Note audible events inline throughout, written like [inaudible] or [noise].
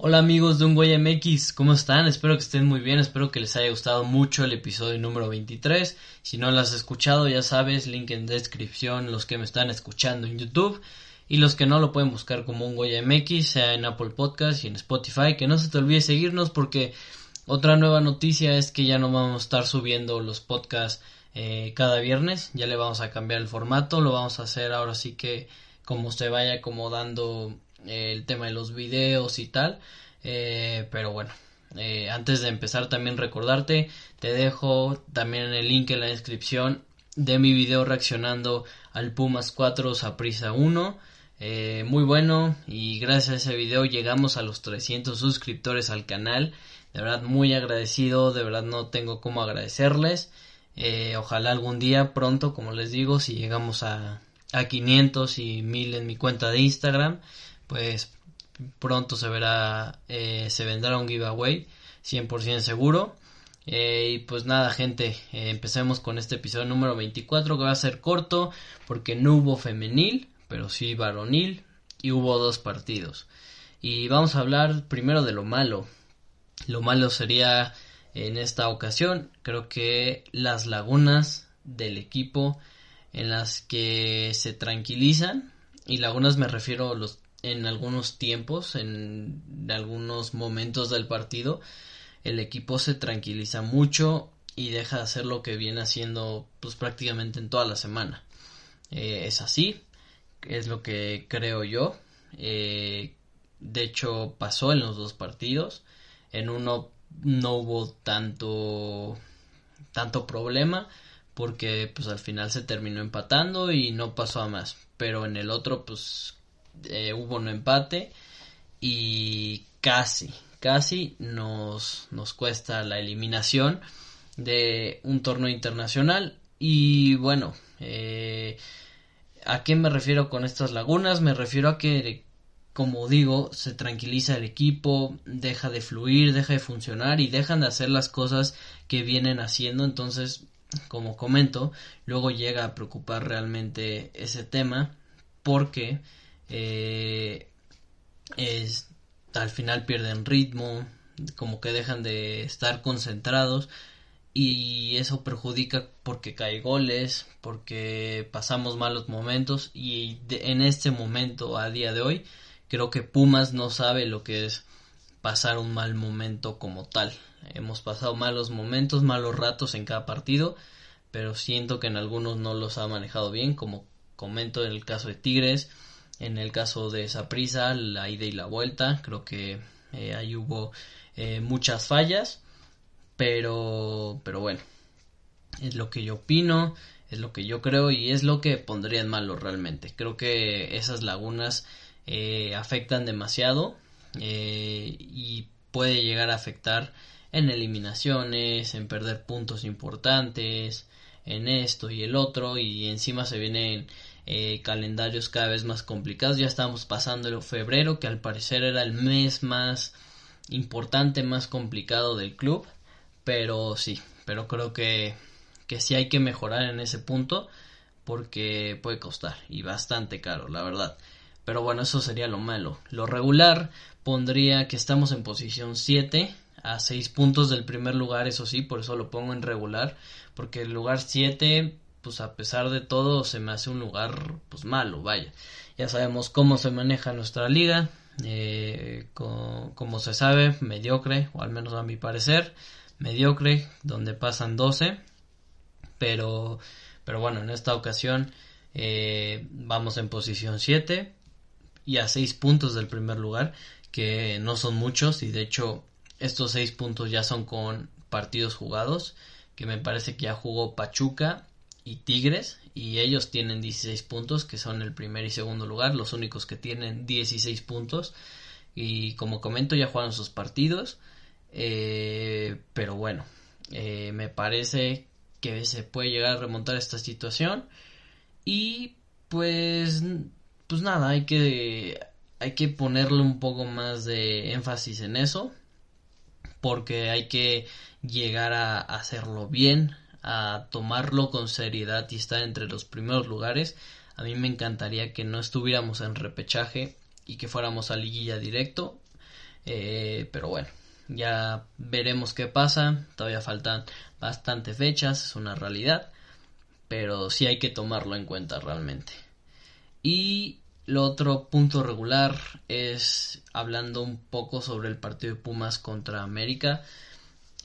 Hola amigos de Un Güey MX, ¿cómo están? Espero que estén muy bien, espero que les haya gustado mucho el episodio número 23. Si no lo has escuchado, ya sabes, link en descripción, los que me están escuchando en YouTube y los que no lo pueden buscar como Un Güey MX, sea en Apple Podcast y en Spotify. Que no se te olvide seguirnos porque otra nueva noticia es que ya no vamos a estar subiendo los podcasts eh, cada viernes. Ya le vamos a cambiar el formato, lo vamos a hacer ahora sí que como se vaya acomodando eh, el tema de los videos y tal. Eh, pero bueno, antes de empezar también recordarte, te dejo también el link en la descripción de mi video reaccionando al Pumas 4 Saprisa 1. muy bueno y gracias a ese video llegamos a los 300 suscriptores al canal. De verdad muy agradecido, de verdad no tengo cómo agradecerles. Eh, ojalá algún día pronto, como les digo, si llegamos a, a 500 y 1000 en mi cuenta de Instagram, pues pronto se verá, eh, se vendrá un giveaway, 100% seguro. Eh, y pues nada, gente, empecemos con este episodio número 24 que va a ser corto porque no hubo femenil, pero sí varonil y hubo dos partidos. Y vamos a hablar primero de lo malo. Lo malo sería en esta ocasión. Creo que las lagunas del equipo en las que se tranquilizan y lagunas me refiero los en algunos tiempos, en algunos momentos del partido, el equipo se tranquiliza mucho y deja de hacer lo que viene haciendo pues prácticamente en toda la semana. Eh, es así, es lo que creo yo. Eh, de hecho pasó en los dos partidos. En uno no hubo tanto tanto problema porque pues al final se terminó empatando y no pasó a más. Pero en el otro pues eh, hubo un empate y casi casi nos nos cuesta la eliminación de un torneo internacional. Y bueno eh, a qué me refiero con estas lagunas me refiero a que como digo, se tranquiliza el equipo, deja de fluir, deja de funcionar y dejan de hacer las cosas que vienen haciendo. Entonces, como comento, luego llega a preocupar realmente ese tema porque eh, es, al final pierden ritmo, como que dejan de estar concentrados y eso perjudica porque cae goles, porque pasamos malos momentos y en este momento, a día de hoy, creo que Pumas no sabe lo que es pasar un mal momento como tal. Hemos pasado malos momentos, malos ratos en cada partido, pero siento que en algunos no los ha manejado bien, como comento en el caso de Tigres, en el caso de Saprisa, la ida y la vuelta, creo que eh, ahí hubo eh, muchas fallas, pero, pero bueno, es lo que yo opino, es lo que yo creo y es lo que pondría en malo realmente. Creo que esas lagunas eh, afectan demasiado eh, y puede llegar a afectar en eliminaciones, en perder puntos importantes, en esto y el otro y encima se vienen eh, calendarios cada vez más complicados. Ya estamos pasando el febrero que al parecer era el mes más importante, más complicado del club, pero sí, pero creo que que sí hay que mejorar en ese punto porque puede costar y bastante caro, la verdad. Pero bueno, eso sería lo malo. Lo regular pondría que estamos en posición 7 a 6 puntos del primer lugar, eso sí, por eso lo pongo en regular, porque el lugar 7, pues a pesar de todo, se me hace un lugar pues malo, vaya. Ya sabemos cómo se maneja nuestra liga, eh, como se sabe, mediocre, o al menos a mi parecer, mediocre, donde pasan 12, pero, pero bueno, en esta ocasión eh, vamos en posición 7 y a seis puntos del primer lugar, que no son muchos y de hecho estos seis puntos ya son con partidos jugados, que me parece que ya jugó Pachuca y Tigres y ellos tienen 16 puntos, que son el primer y segundo lugar, los únicos que tienen 16 puntos. Y como comento, ya jugaron sus partidos. Eh, pero bueno, eh, me parece que se puede llegar a remontar esta situación. Y pues, pues nada, hay que, hay que ponerle un poco más de énfasis en eso. Porque hay que llegar a hacerlo bien, a tomarlo con seriedad y estar entre los primeros lugares. A mí me encantaría que no estuviéramos en repechaje y que fuéramos a liguilla directo. Eh, pero bueno, ya veremos qué pasa. Todavía faltan bastantes fechas, es una realidad. Pero sí hay que tomarlo en cuenta realmente. Y lo otro punto regular es hablando un poco sobre el partido de Pumas contra América.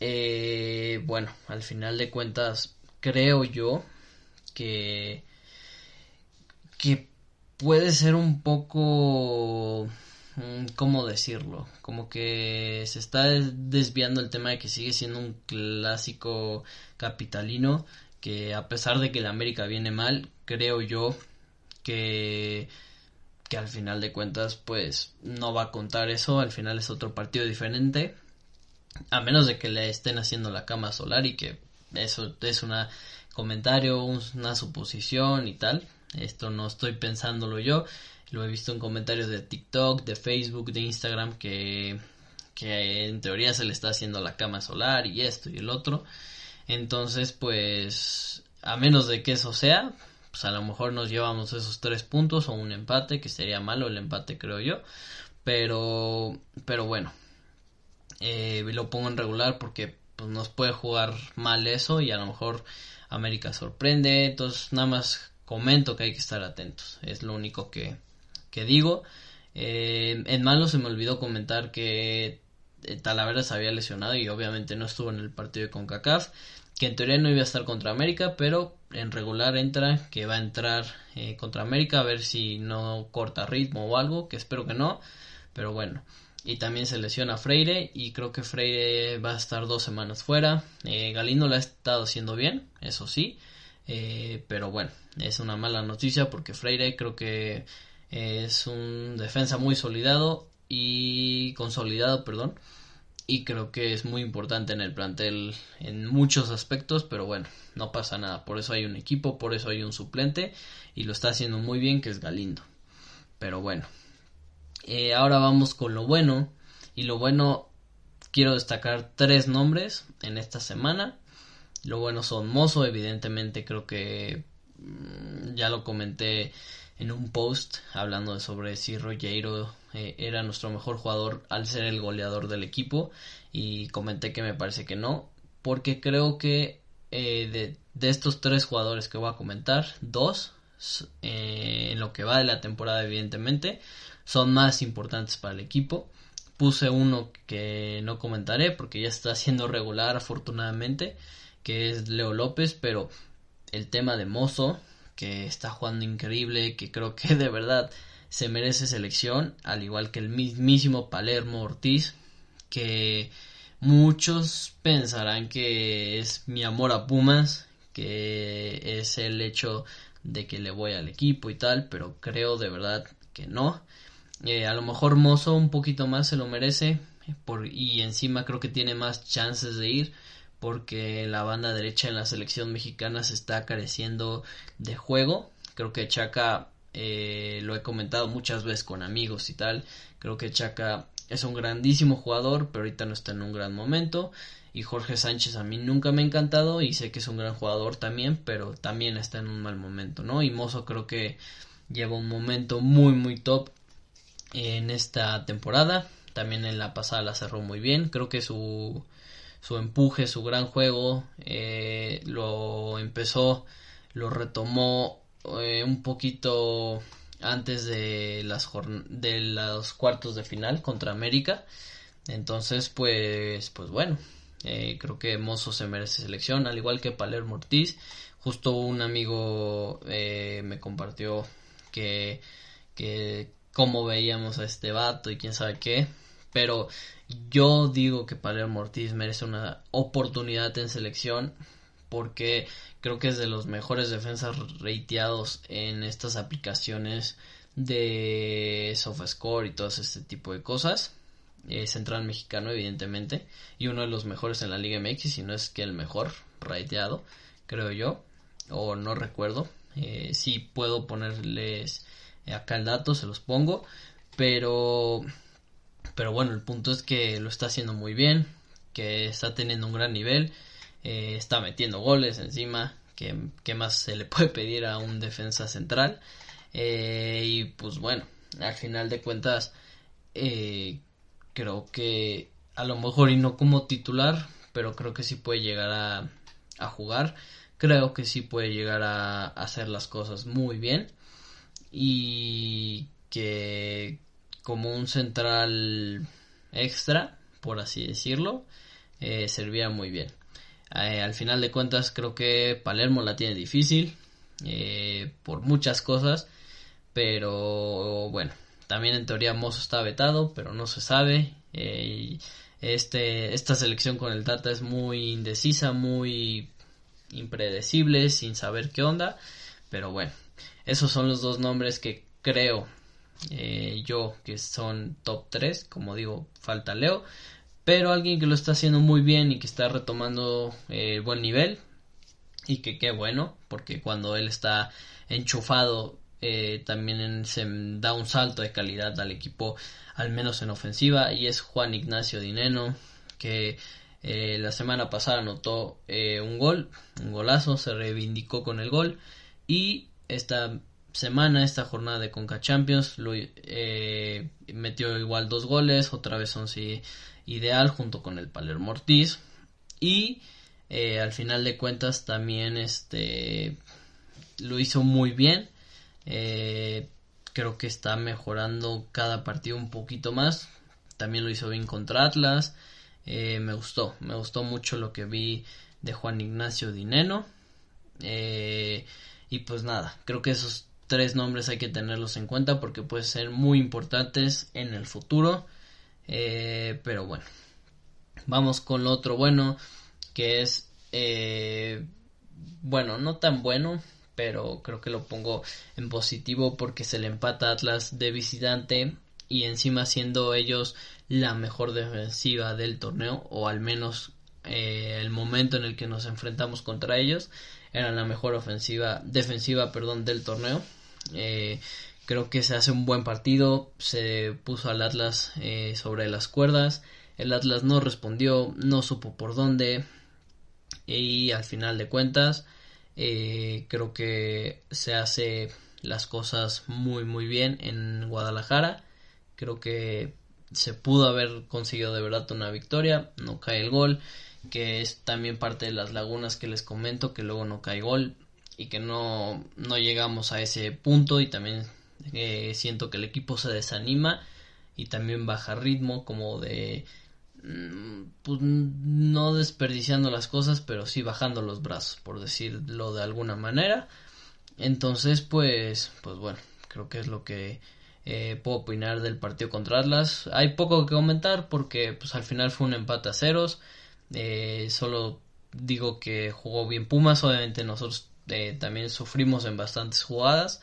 Eh, bueno, al final de cuentas, creo yo que, que puede ser un poco... Mm, ¿Cómo decirlo? Como que se está desviando el tema de que sigue siendo un clásico capitalino que a pesar de que el América viene mal, creo yo que que al final de cuentas pues no va a contar eso, al final es otro partido diferente a menos de que le estén haciendo la cama solar y que eso es un comentario, una suposición y tal. Esto no estoy pensándolo yo. Lo he visto en comentarios de TikTok, de Facebook, de Instagram que, que en teoría se le está haciendo la cama solar y esto y el otro. Entonces, pues, a menos de que eso sea, pues a lo mejor nos llevamos esos tres puntos o un empate, que sería malo el empate creo yo. Pero, pero bueno, eh, lo pongo en regular porque pues, nos puede jugar mal eso y a lo mejor América sorprende. Entonces nada más comento que hay que estar atentos. Es lo único que, que digo. Eh, en malo se me olvidó comentar que Talavera se había lesionado y obviamente no estuvo en el partido de CONCACAF. Que en teoría no iba a estar contra América, pero en regular entra, que va a entrar eh, contra América a ver si no corta ritmo o algo, que espero que no. Pero bueno, y también se lesiona Freire y creo que Freire va a estar dos semanas fuera. Eh, Galindo lo ha estado haciendo bien, eso sí, eh, pero bueno, es una mala noticia porque Freire creo que es un defensa muy solidado y consolidado, perdón, y creo que es muy importante en el plantel en muchos aspectos, pero bueno, no pasa nada, por eso hay un equipo, por eso hay un suplente y lo está haciendo muy bien que es Galindo. Pero bueno, eh, ahora vamos con lo bueno. Y lo bueno, quiero destacar tres nombres en esta semana. Lo bueno son Mozo, evidentemente creo que mm, ya lo comenté en un post hablando sobre si Rogero eh, era nuestro mejor jugador al ser el goleador del equipo y comenté que me parece que no porque creo que eh, de, de, estos tres jugadores que voy a comentar dos en lo que va de la temporada evidentemente son más importantes para el equipo. Puse uno que no comentaré porque ya está siendo regular afortunadamente, que es Leo López, pero el tema de Mozo, que está jugando increíble, que creo que de verdad se merece selección, al igual que el mismísimo Palermo Ortiz, que muchos pensarán que es mi amor a Pumas, que es el hecho de que le voy al equipo y tal, pero creo de verdad que no. Eh, a lo mejor Mozo un poquito más se lo merece por, y encima creo que tiene más chances de ir porque la banda derecha en la selección mexicana se está careciendo de juego. Creo que Chaca, eh, lo he comentado muchas veces con amigos y tal, creo que Chaca es un grandísimo jugador, pero ahorita no está en un gran momento. Y Jorge Sánchez a mí nunca me ha encantado y sé que es un gran jugador también, pero también está en un mal momento, ¿no? Y Mozo creo que lleva un momento muy, muy top en esta temporada. También en la pasada la cerró muy bien. Creo que su, su empuje, su gran juego, eh, lo empezó, lo retomó eh, un poquito antes de las de los cuartos de final contra América. Entonces, pues, pues bueno, eh, creo que Mozo se merece selección, al igual que Palermo Ortiz. Justo un amigo me compartió que, que cómo veíamos a este vato y quién sabe qué. Pero yo digo que Palermo Ortiz merece una oportunidad en selección porque creo que es de los mejores defensas rateados en estas aplicaciones de SofaScore y todo este tipo de cosas. Eh, central mexicano, evidentemente, y uno de los mejores en la Liga MX, si no es que el mejor rateado, creo yo, o no recuerdo. Eh, si puedo ponerles acá el dato, se los pongo, pero, pero bueno, el punto es que lo está haciendo muy bien, que está teniendo un gran nivel, eh, está metiendo goles encima, que, que, más se le puede pedir a un defensa central. y pues bueno, al final de cuentas, eh, creo que a lo mejor y no como titular, pero creo que sí puede llegar a, a jugar. Creo que sí puede llegar a, hacer las cosas muy bien. Y que como un central extra, por así decirlo, eh, servía muy bien. Eh, al final de cuentas creo que Palermo la tiene difícil eh, por muchas cosas, pero bueno, también en teoría Mozo está vetado, pero no se sabe. Eh, este, esta selección con el Tata es muy indecisa, muy impredecible, sin saber qué onda. Pero bueno, esos son los dos nombres que creo yo que son top 3. Como digo, falta Leo. Pero alguien que lo está haciendo muy bien y que está retomando eh, buen nivel. Y que qué bueno, porque cuando él está enchufado eh, también se da un salto de calidad al equipo, al menos en ofensiva, y es Juan Ignacio Dineno, que eh, la semana pasada anotó eh, un gol, un golazo, se reivindicó con el gol, y esta semana, esta jornada de Conca Champions, lo, metió igual dos goles, otra vez once ideal junto con el Palermo Ortiz, y al final de cuentas también este lo hizo muy bien eh, creo que está mejorando cada partido un poquito más. También lo hizo bien contra Atlas. Eh, me gustó, me gustó mucho lo que vi de Juan Ignacio Dineno. Eh, y pues nada, creo que esos tres nombres hay que tenerlos en cuenta porque pueden ser muy importantes en el futuro. Pero bueno, vamos con lo otro bueno que es, bueno, no tan bueno, pero creo que lo pongo en positivo porque se le empata Atlas de visitante y encima siendo ellos la mejor defensiva del torneo o al menos eh, el momento en el que nos enfrentamos contra ellos era la mejor ofensiva defensiva perdón del torneo. Eh, creo que se hace un buen partido se puso al Atlas eh, sobre las cuerdas el Atlas no respondió no supo por dónde y al final de cuentas eh, creo que se hace las cosas muy muy bien en Guadalajara. Creo que se pudo haber conseguido de verdad una victoria. No cae el gol, que es también parte de las lagunas que les comento, que luego no cae gol y que no, no llegamos a ese punto y también eh, siento que el equipo se desanima y también baja ritmo como de Mm, pues no desperdiciando las cosas, pero sí bajando los brazos, por decirlo de alguna manera. Entonces, pues, pues bueno, creo que es lo que eh, puedo opinar del partido contra Atlas. Hay poco que comentar porque, pues, al final fue un empate a ceros. Eh, solo digo que jugó bien Pumas. Obviamente nosotros también sufrimos en bastantes jugadas,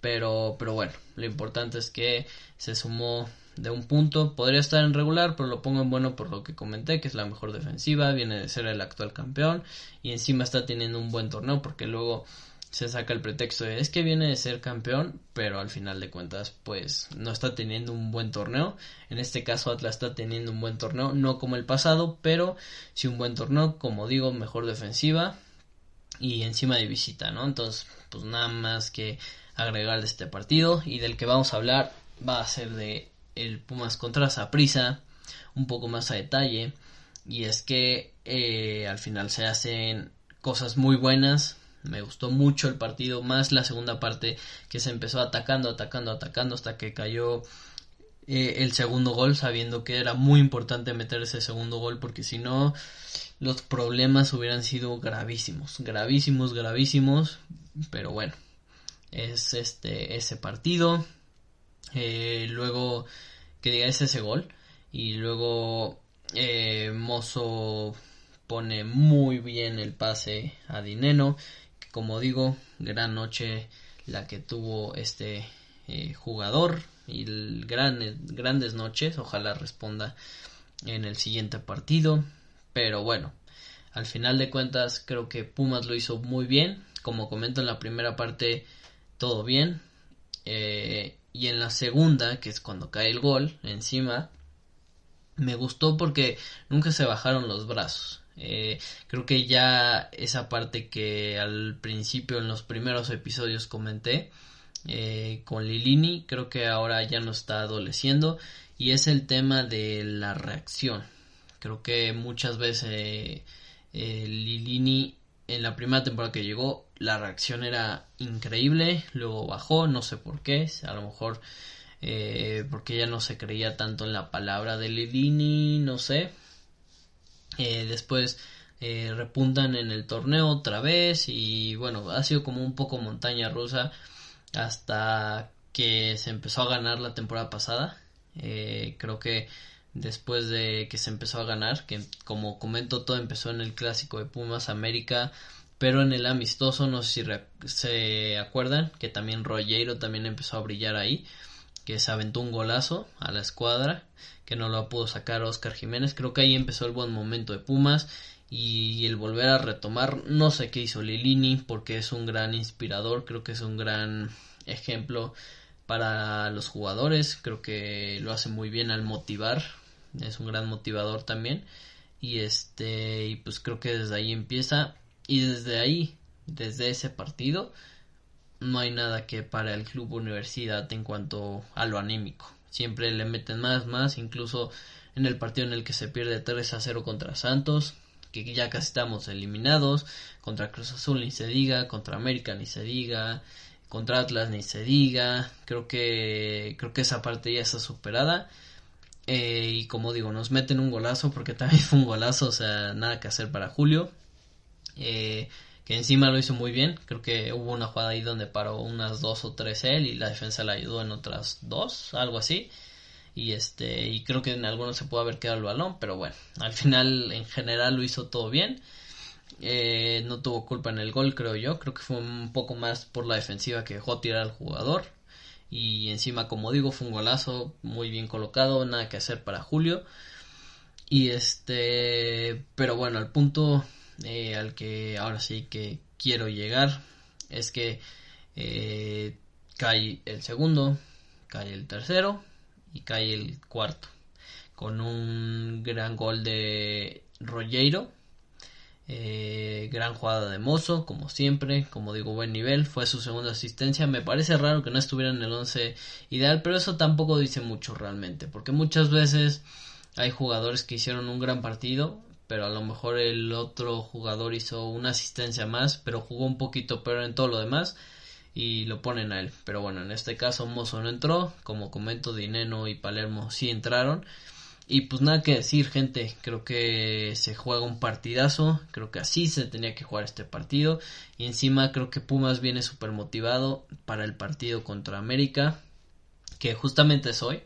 pero, pero bueno, lo importante es que se sumó de un punto. Podría estar en regular, pero lo pongo en bueno por lo que comenté, que es la mejor defensiva, viene de ser el actual campeón y encima está teniendo un buen torneo porque luego se saca el pretexto de es que viene de ser campeón, pero al final de cuentas pues no está teniendo un buen torneo. En este caso Atlas está teniendo un buen torneo, no como el pasado, pero sí un buen torneo, como digo, mejor defensiva y encima de visita, ¿no? Entonces, pues nada más que agregar de este partido y del que vamos a hablar va a ser de el Pumas contra Saprisa un poco más a detalle. Y es que eh, al final se hacen cosas muy buenas. Me gustó mucho el partido más la segunda parte que se empezó atacando atacando atacando hasta que cayó eh, el segundo gol sabiendo que era muy importante meter ese segundo gol porque si no los problemas hubieran sido gravísimos gravísimos gravísimos. Pero bueno es este ese partido eh, luego que diga ese gol y luego eh, Mozo pone muy bien el pase a Dineno. Como digo, gran noche la que tuvo este eh, jugador y grandes noches. Ojalá responda en el siguiente partido. Pero bueno, al final de cuentas creo que Pumas lo hizo muy bien. Como comento en la primera parte, todo bien. Eh, y en la segunda, que es cuando cae el gol encima, me gustó porque nunca se bajaron los brazos. Eh, creo que ya esa parte que al principio en los primeros episodios comenté eh, con Lilini, creo que ahora ya no está adoleciendo y es el tema de la reacción. Creo que muchas veces Lilini en la primera temporada que llegó la reacción era increíble, luego bajó, no sé por qué, a lo mejor eh, porque ya no se creía tanto en la palabra de Lilini, no sé. Eh, después eh, repuntan en el torneo otra vez y bueno, ha sido como un poco montaña rusa hasta que se empezó a ganar la temporada pasada. creo que después de que se empezó a ganar, que como comento todo empezó en el clásico de Pumas América, pero en el amistoso no sé si se acuerdan que también Rollero también empezó a brillar ahí que se aventó un golazo a la escuadra, que no lo pudo sacar Oscar Jiménez. Creo que ahí empezó el buen momento de Pumas y el volver a retomar, no sé qué hizo Lilini, porque es un gran inspirador, creo que es un gran ejemplo para los jugadores, creo que lo hace muy bien al motivar, es un gran motivador también y este y pues creo que desde ahí empieza y desde ahí, desde ese partido no hay nada que para el club universidad en cuanto a lo anímico. Siempre le meten más, más, incluso en el partido en el que se pierde 3 a 0 contra Santos, que ya casi estamos eliminados, contra Cruz Azul ni se diga, contra América ni se diga, contra Atlas ni se diga, creo que creo que esa parte ya está superada. Eh, y como digo, nos meten un golazo porque [laughs] también fue un golazo, o sea, nada que hacer para Julio. Eh, que encima lo hizo muy bien. Creo que hubo una jugada ahí donde paró unas dos o tres él y la defensa le ayudó en otras dos, algo así. Y este, y creo que en algunos se pudo haber quedado el balón, pero bueno, al final en general lo hizo todo bien. Eh, no tuvo culpa en el gol, creo yo. Creo que fue un poco más por la defensiva que dejó tirar al jugador. Y encima, como digo, fue un golazo muy bien colocado, nada que hacer para Julio. Y este, pero bueno, al punto eh, al que ahora sí que quiero llegar es que eh, cae el segundo, cae el tercero y cae el cuarto con un gran gol de Rollero eh, gran jugada de Mozo, como siempre, como digo, buen nivel, fue su segunda asistencia, me parece raro que no estuviera en el 11 ideal, pero eso tampoco dice mucho realmente, porque muchas veces hay jugadores que hicieron un gran partido pero a lo mejor el otro jugador hizo una asistencia más, pero jugó un poquito peor en todo lo demás y lo ponen a él. Pero bueno, en este caso Mozo no entró, como comento, Dineno y Palermo sí entraron. Y pues nada que decir, gente, creo que se juega un partidazo, creo que así se tenía que jugar este partido. Y encima creo que Pumas viene súper motivado para el partido contra América, que justamente es hoy.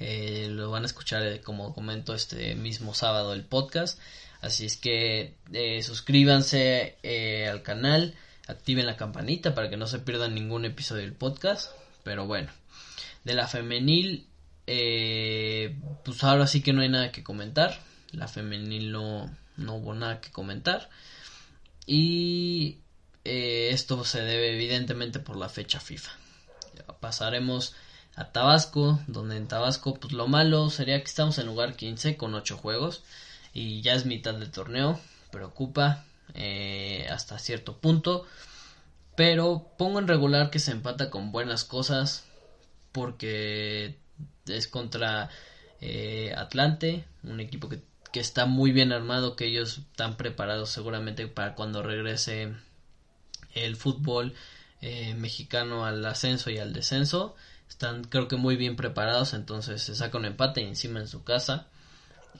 Eh, lo van a escuchar eh, como comento este mismo sábado el podcast. Así es que eh, suscríbanse al canal, activen la campanita para que no se pierdan ningún episodio del podcast. Pero bueno, de la femenil, pues ahora sí que no hay nada que comentar. La femenil no, no hubo nada que comentar. Y esto se debe evidentemente por la fecha FIFA. Pasaremos a Tabasco, donde en Tabasco pues lo malo sería que estamos en lugar 15 con 8 juegos y ya es mitad del torneo, preocupa eh, hasta cierto punto, pero pongo en regular que se empata con buenas cosas porque es contra eh, Atlante, un equipo que, que está muy bien armado, que ellos están preparados seguramente para cuando regrese el fútbol eh, mexicano al ascenso y al descenso están creo que muy bien preparados, entonces se saca un empate encima en su casa.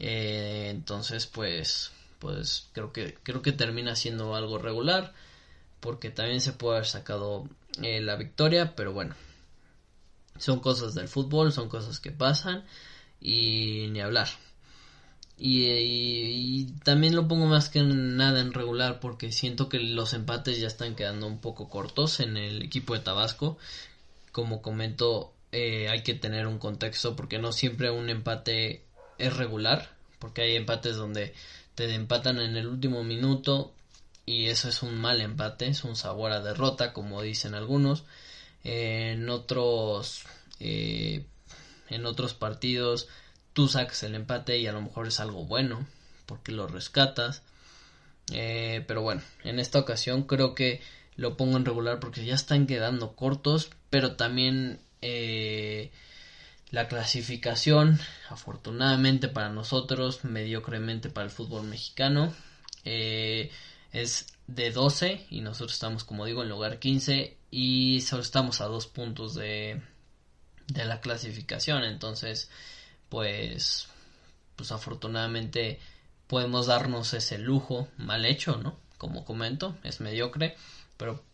Eh, entonces pues pues creo que creo que termina siendo algo regular porque también se puede haber sacado eh, la victoria, pero bueno, son cosas del fútbol, son cosas que pasan y ni hablar. Y, también lo pongo más que nada en regular porque siento que los empates ya están quedando un poco cortos en el equipo de Tabasco. Como comento, eh, hay que tener un contexto porque no siempre un empate es regular, porque hay empates donde te empatan en el último minuto y eso es un mal empate, es un sabor a derrota, como dicen algunos. en otros eh, en otros partidos tú sacas el empate y a lo mejor es algo bueno porque lo rescatas. Eh, pero bueno, en esta ocasión creo que lo pongo en regular porque ya están quedando cortos, pero también eh, la clasificación, afortunadamente para nosotros, mediocremente para el fútbol mexicano, eh, es de 12 y nosotros estamos, como digo, en lugar 15 y solo estamos a dos puntos de, de la clasificación. Entonces, pues, pues afortunadamente podemos darnos ese lujo mal hecho, ¿no? Como comento, es mediocre, pero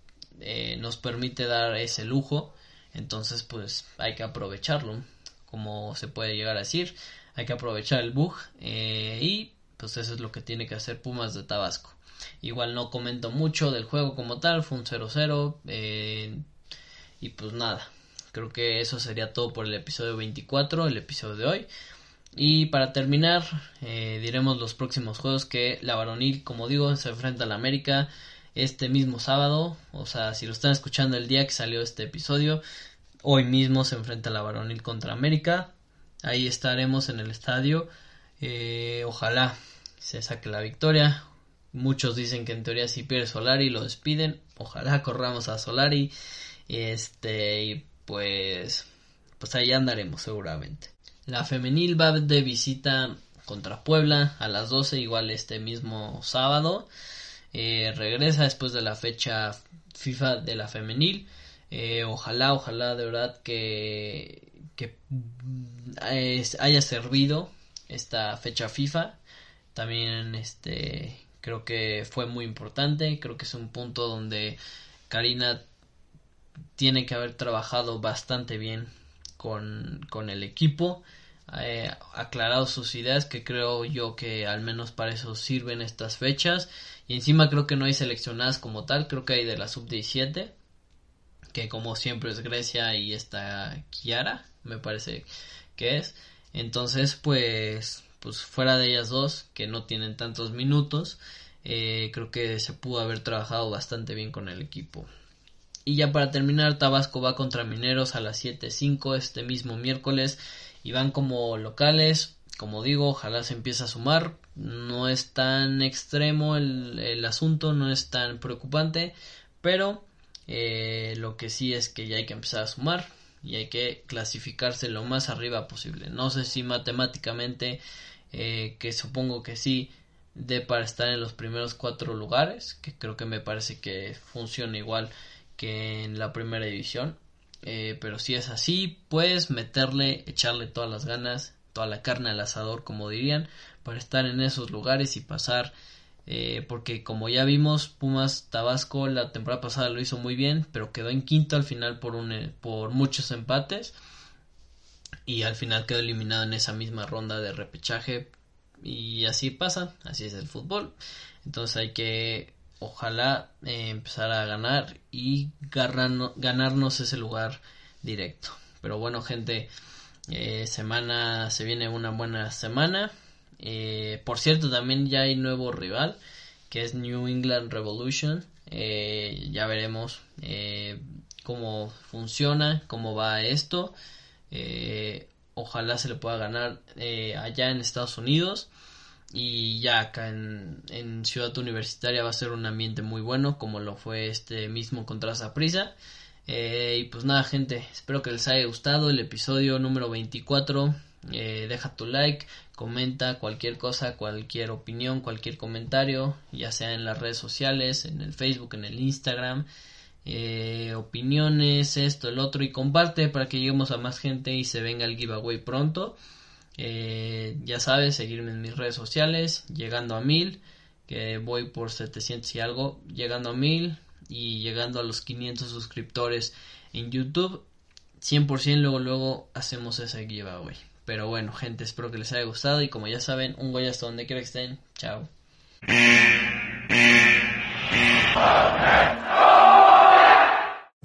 eh, nos permite dar ese lujo, entonces pues hay que aprovecharlo, como se puede llegar a decir, hay que aprovechar el bug eh, y pues eso es lo que tiene que hacer Pumas de Tabasco. Igual no comento mucho del juego como tal, fue un 0-0 eh, y pues nada, Creo que eso sería todo por el episodio 24, el episodio de hoy. Y para terminar, diremos los próximos juegos que la varonil, como digo, se enfrenta a la América este mismo sábado. O sea, si lo están escuchando el día que salió este episodio, hoy mismo se enfrenta la varonil contra América. Ahí estaremos en el estadio. Eh, ojalá se saque la victoria. Muchos dicen que en teoría si pierde Solari lo despiden. Ojalá corramos a Solari. Este, pues, pues ahí andaremos seguramente. La femenil va de visita contra Puebla a las 12, igual este mismo sábado. Eh, regresa después de la fecha FIFA de la femenil. Eh, ojalá, ojalá de verdad que, que haya servido esta fecha FIFA. También este creo que fue muy importante. Creo que es un punto donde Karina tiene que haber trabajado bastante bien con, con el equipo, eh, aclarado sus ideas, que creo yo que al menos para eso sirven estas fechas. Y encima creo que no hay seleccionadas como tal, creo que hay de la sub-17, que como siempre es Grecia y está Kiara, me parece que es. Entonces, pues, pues fuera de ellas dos, que no tienen tantos minutos, eh, creo que se pudo haber trabajado bastante bien con el equipo. Y ya para terminar, Tabasco va contra Mineros a las 7.05 este mismo miércoles y van como locales. Como digo, ojalá se empiece a sumar. No es tan extremo el, asunto, no es tan preocupante, pero eh, lo que sí es que ya hay que empezar a sumar y hay que clasificarse lo más arriba posible. No sé si matemáticamente, eh, que supongo que sí, de para estar en los primeros cuatro lugares, que creo que me parece que funciona igual que en la primera división. Eh, pero si es así, puedes meterle, echarle todas las ganas, toda la carne al asador, como dirían, para estar en esos lugares y pasar. Eh, porque como ya vimos, Pumas Tabasco la temporada pasada lo hizo muy bien, pero quedó en quinto al final por, un, eh, por muchos empates. Y al final quedó eliminado en esa misma ronda de repechaje. Y así pasa, así es el fútbol. Entonces hay que ojalá eh, empezar a ganar y ganarnos ese lugar directo. Pero bueno, gente, eh, semana se viene una buena semana. Eh, por cierto, también ya hay nuevo rival que es New England Revolution. ya veremos cómo funciona, cómo va esto. ojalá se le pueda ganar allá en Estados Unidos y ya acá en, Ciudad Universitaria va a ser un ambiente muy bueno como lo fue este mismo contra Zaprisa eh, y pues nada gente espero que les haya gustado el episodio número 24 eh, deja tu like comenta cualquier cosa cualquier opinión cualquier comentario ya sea en las redes sociales en el Facebook en el Instagram. Eh, opiniones esto el otro y comparte para que lleguemos a más gente y se venga el giveaway pronto eh, ya sabes, seguirme en mis redes sociales, llegando a mil, que voy por 700 y algo, llegando a mil y llegando a los 500 suscriptores en YouTube. 100% luego luego hacemos ese giveaway. Pero bueno, gente, espero que les haya gustado y como ya saben, un Goya hasta donde quiera que estén. Chao.